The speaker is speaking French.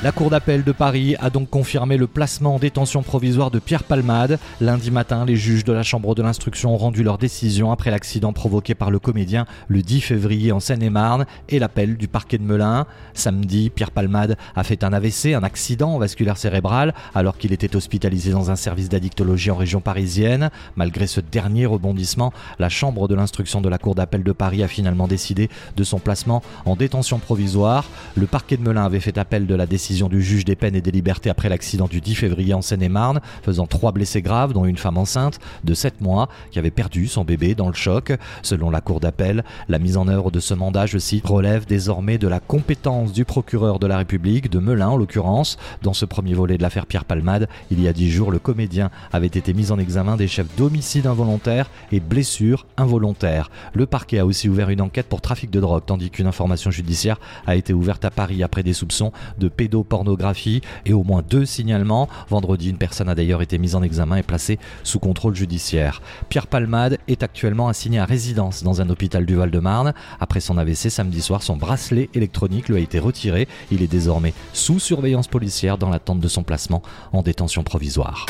La Cour d'appel de Paris a donc confirmé le placement en détention provisoire de Pierre Palmade. Lundi matin, les juges de la Chambre de l'instruction ont rendu leur décision après l'accident provoqué par le comédien le 10 février en Seine-et-Marne et l'appel du parquet de Melun. Samedi, Pierre Palmade a fait un AVC, un accident vasculaire cérébral, alors qu'il était hospitalisé dans un service d'addictologie en région parisienne. Malgré ce dernier rebondissement, la Chambre de l'instruction de la Cour d'appel de Paris a finalement décidé de son placement en détention provisoire. Le parquet de Melun avait fait appel de la décision du juge des peines et des libertés après l'accident du 10 février en Seine-et-Marne, faisant trois blessés graves, dont une femme enceinte de 7 mois qui avait perdu son bébé dans le choc. Selon la Cour d'appel, la mise en œuvre de ce mandat, je cite, relève désormais de la compétence du procureur de la République, de Melun en l'occurrence. Dans ce premier volet de l'affaire Pierre Palmade, il y a dix jours, le comédien avait été mis en examen des chefs d'homicide involontaire et blessures involontaires. Le parquet a aussi ouvert une enquête pour trafic de drogue, tandis qu'une information judiciaire a été ouverte à Paris après des soupçons de pédo pornographie et au moins deux signalements. Vendredi, une personne a d'ailleurs été mise en examen et placée sous contrôle judiciaire. Pierre Palmade est actuellement assigné à résidence dans un hôpital du Val-de-Marne. Après son AVC samedi soir, son bracelet électronique lui a été retiré. Il est désormais sous surveillance policière dans l'attente de son placement en détention provisoire.